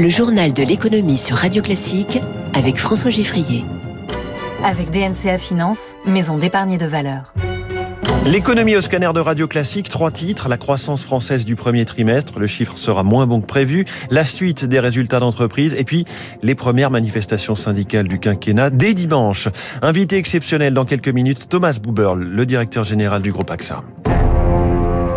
Le journal de l'économie sur Radio Classique avec François Giffrier. Avec DNCA Finance, maison d'épargne de valeur. L'économie au scanner de Radio Classique, trois titres. La croissance française du premier trimestre, le chiffre sera moins bon que prévu. La suite des résultats d'entreprise et puis les premières manifestations syndicales du quinquennat dès dimanche. Invité exceptionnel dans quelques minutes, Thomas Buberl, le directeur général du groupe AXA.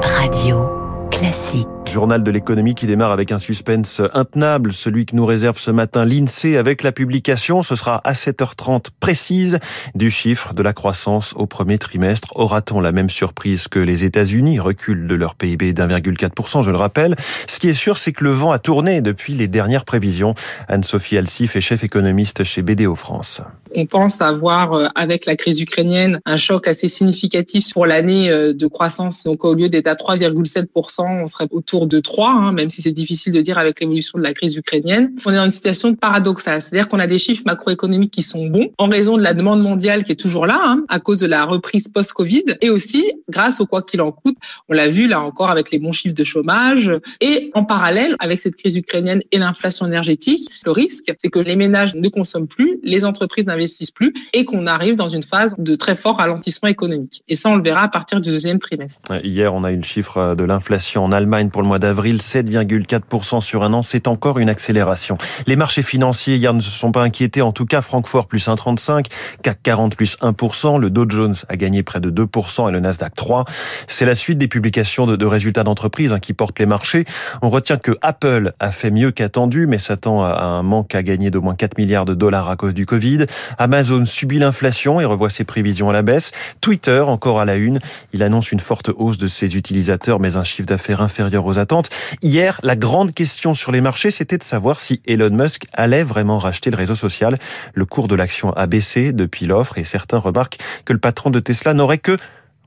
Radio Classique. Journal de l'économie qui démarre avec un suspense intenable, celui que nous réserve ce matin l'INSEE avec la publication. Ce sera à 7h30 précise du chiffre de la croissance au premier trimestre. Aura-t-on la même surprise que les États-Unis? Reculent de leur PIB d'1,4%, je le rappelle. Ce qui est sûr, c'est que le vent a tourné depuis les dernières prévisions. Anne-Sophie Alsif est chef économiste chez BDO France. On pense avoir, euh, avec la crise ukrainienne, un choc assez significatif pour l'année euh, de croissance. Donc, au lieu d'être à 3,7%, on serait autour de 3, hein, même si c'est difficile de dire avec l'évolution de la crise ukrainienne. On est dans une situation paradoxale, c'est-à-dire qu'on a des chiffres macroéconomiques qui sont bons en raison de la demande mondiale qui est toujours là, hein, à cause de la reprise post-Covid, et aussi grâce au quoi qu'il en coûte. On l'a vu là encore avec les bons chiffres de chômage, et en parallèle avec cette crise ukrainienne et l'inflation énergétique, le risque, c'est que les ménages ne consomment plus, les entreprises n'investissent plus, et qu'on arrive dans une phase de très fort ralentissement économique. Et ça, on le verra à partir du deuxième trimestre. Hier, on a eu le chiffre de l'inflation en Allemagne pour le mois d'avril, 7,4% sur un an, c'est encore une accélération. Les marchés financiers hier ne se sont pas inquiétés, en tout cas Francfort plus 1,35, CAC 40 plus 1%, le Dow Jones a gagné près de 2% et le Nasdaq 3. C'est la suite des publications de, résultats d'entreprise hein, qui portent les marchés. On retient que Apple a fait mieux qu'attendu, mais s'attend à un manque à gagner d'au moins 4 milliards de dollars à cause du Covid. Amazon subit l'inflation et revoit ses prévisions à la baisse. Twitter, encore à la une, il annonce une forte hausse de ses utilisateurs, mais un chiffre d'affaires inférieur aux attentes. Hier, la grande question sur les marchés, c'était de savoir si Elon Musk allait vraiment racheter le réseau social. Le cours de l'action a baissé depuis l'offre et certains remarquent que le patron de Tesla n'aurait que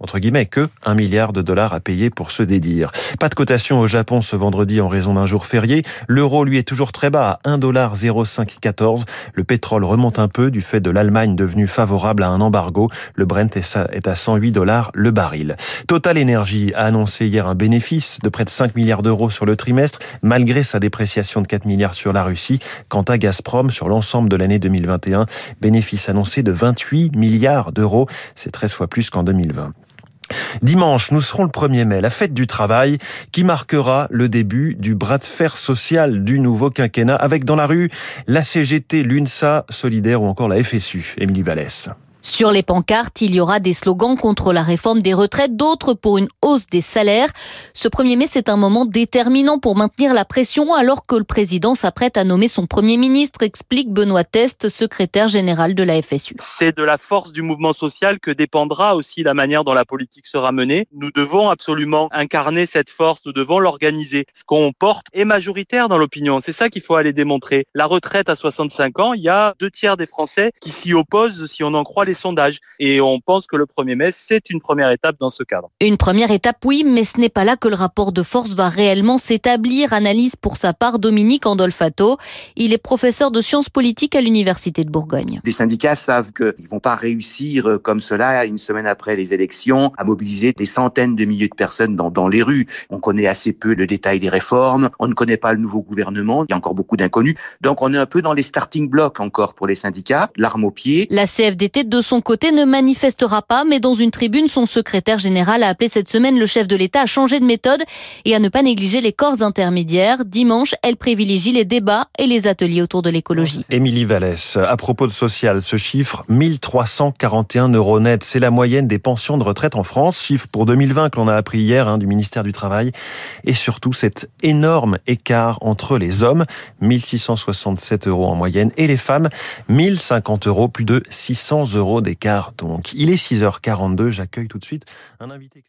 entre guillemets, que 1 milliard de dollars à payer pour se dédire. Pas de cotation au Japon ce vendredi en raison d'un jour férié. L'euro, lui, est toujours très bas à 1,0514. Le pétrole remonte un peu du fait de l'Allemagne devenue favorable à un embargo. Le Brent est à 108 dollars le baril. Total Energy a annoncé hier un bénéfice de près de 5 milliards d'euros sur le trimestre, malgré sa dépréciation de 4 milliards sur la Russie. Quant à Gazprom, sur l'ensemble de l'année 2021, bénéfice annoncé de 28 milliards d'euros. C'est 13 fois plus qu'en 2020. Dimanche, nous serons le 1er mai, la fête du travail qui marquera le début du bras de fer social du nouveau quinquennat avec dans la rue la CGT, l'UNSA, Solidaire ou encore la FSU. Émilie Vallès. Sur les pancartes, il y aura des slogans contre la réforme des retraites, d'autres pour une hausse des salaires. Ce 1er mai, c'est un moment déterminant pour maintenir la pression alors que le président s'apprête à nommer son premier ministre, explique Benoît Test, secrétaire général de la FSU. C'est de la force du mouvement social que dépendra aussi la manière dont la politique sera menée. Nous devons absolument incarner cette force, nous devons l'organiser. Ce qu'on porte est majoritaire dans l'opinion, c'est ça qu'il faut aller démontrer. La retraite à 65 ans, il y a deux tiers des Français qui s'y opposent si on en croit les sondages. Et on pense que le 1er mai, c'est une première étape dans ce cadre. Une première étape, oui, mais ce n'est pas là que le rapport de force va réellement s'établir, analyse pour sa part Dominique Andolfato. Il est professeur de sciences politiques à l'Université de Bourgogne. Les syndicats savent qu'ils ne vont pas réussir euh, comme cela, une semaine après les élections, à mobiliser des centaines de milliers de personnes dans, dans les rues. On connaît assez peu le détail des réformes, on ne connaît pas le nouveau gouvernement, il y a encore beaucoup d'inconnus. Donc on est un peu dans les starting blocks encore pour les syndicats, l'arme au pied. La CFDT, de son côté, ne manifestera pas, mais dans une tribune, son secrétaire général a appelé cette semaine le chef de l'État à changer de méthode et à ne pas négliger les corps intermédiaires. Dimanche, elle privilégie les débats et les ateliers autour de l'écologie. Émilie Vallès, à propos de social, ce chiffre, 1341 euros net, c'est la moyenne des pensions de retraite en France, chiffre pour 2020 que l'on a appris hier hein, du ministère du Travail, et surtout cet énorme écart entre les hommes, 1667 euros en moyenne, et les femmes, 1050 euros, plus de 600 euros d'écart. Donc, il est 6h42. J'accueille tout de suite un invité.